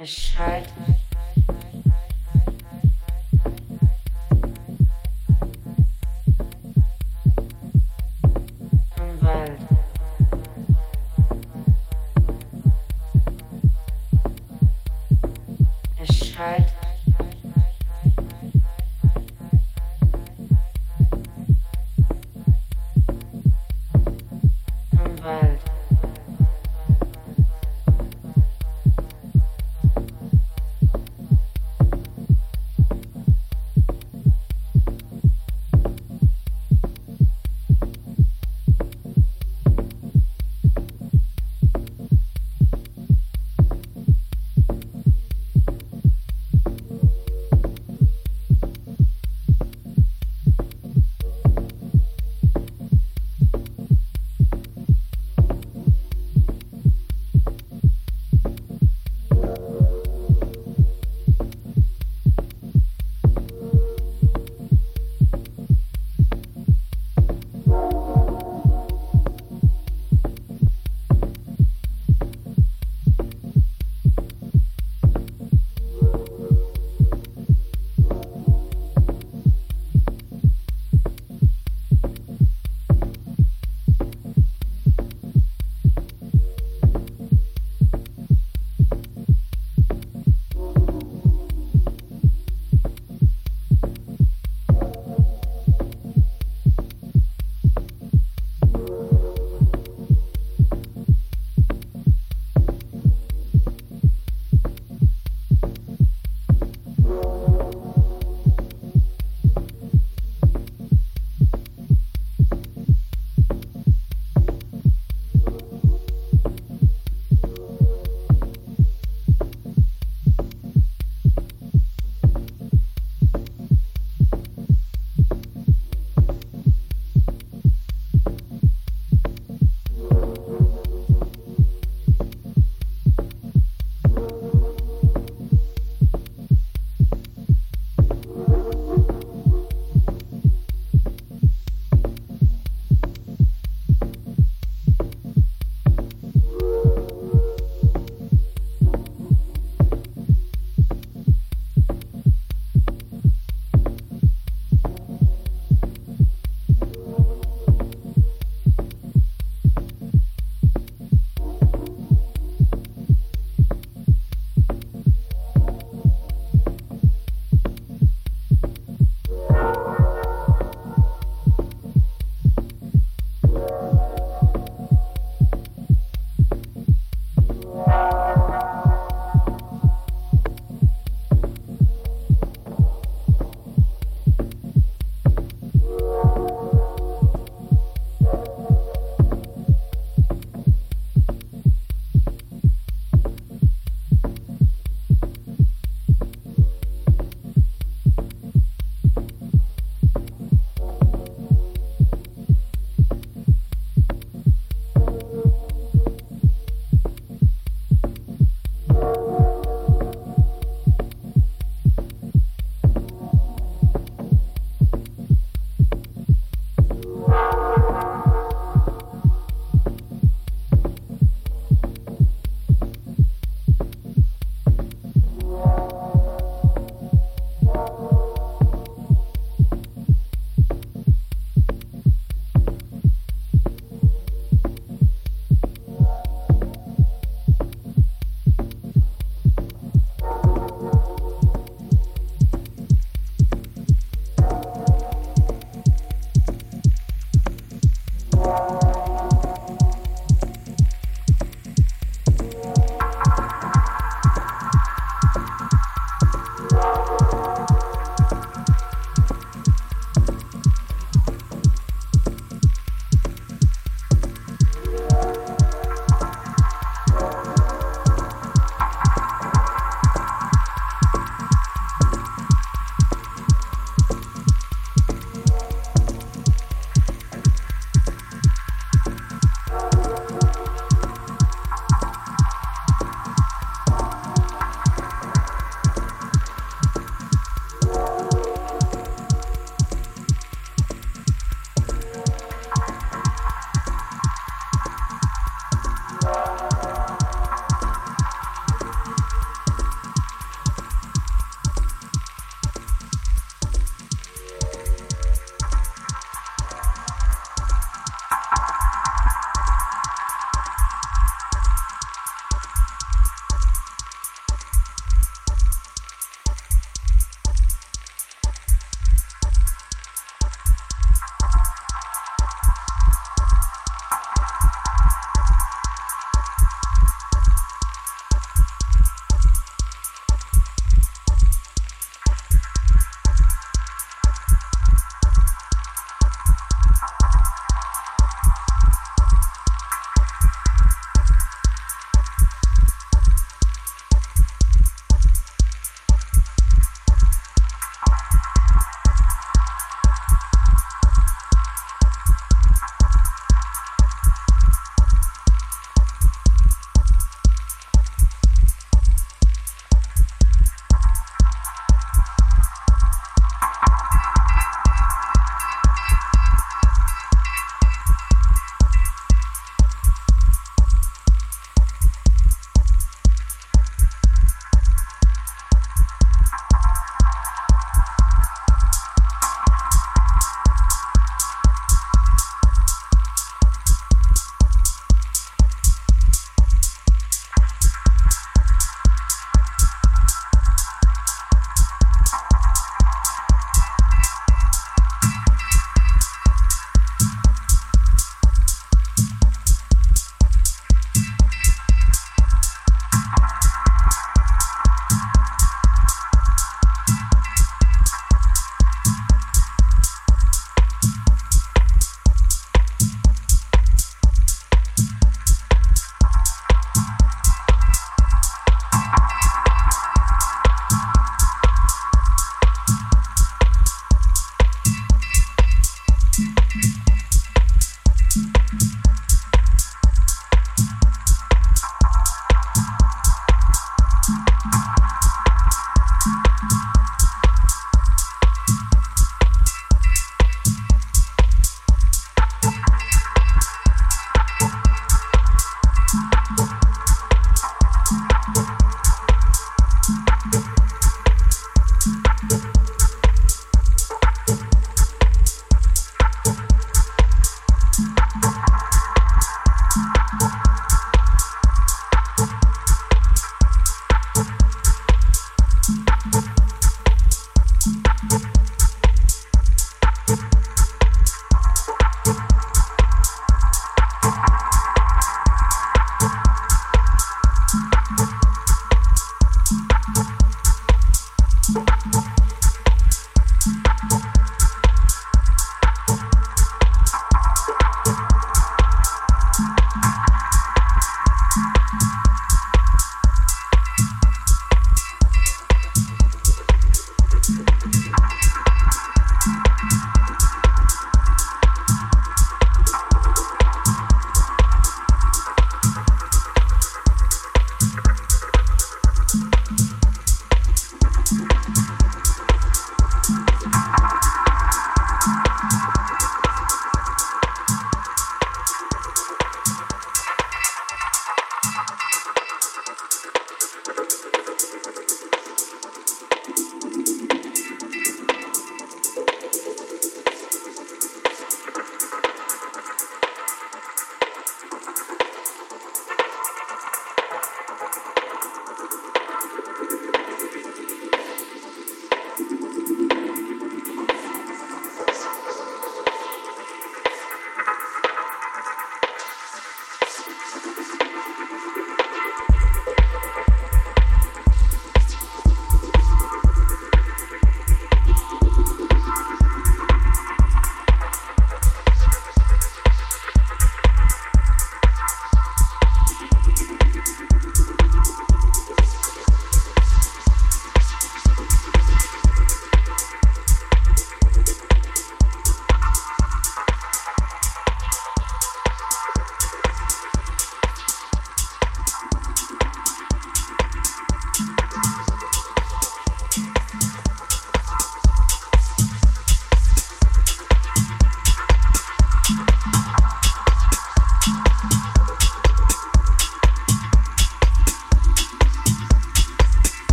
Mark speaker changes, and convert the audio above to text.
Speaker 1: a shirt.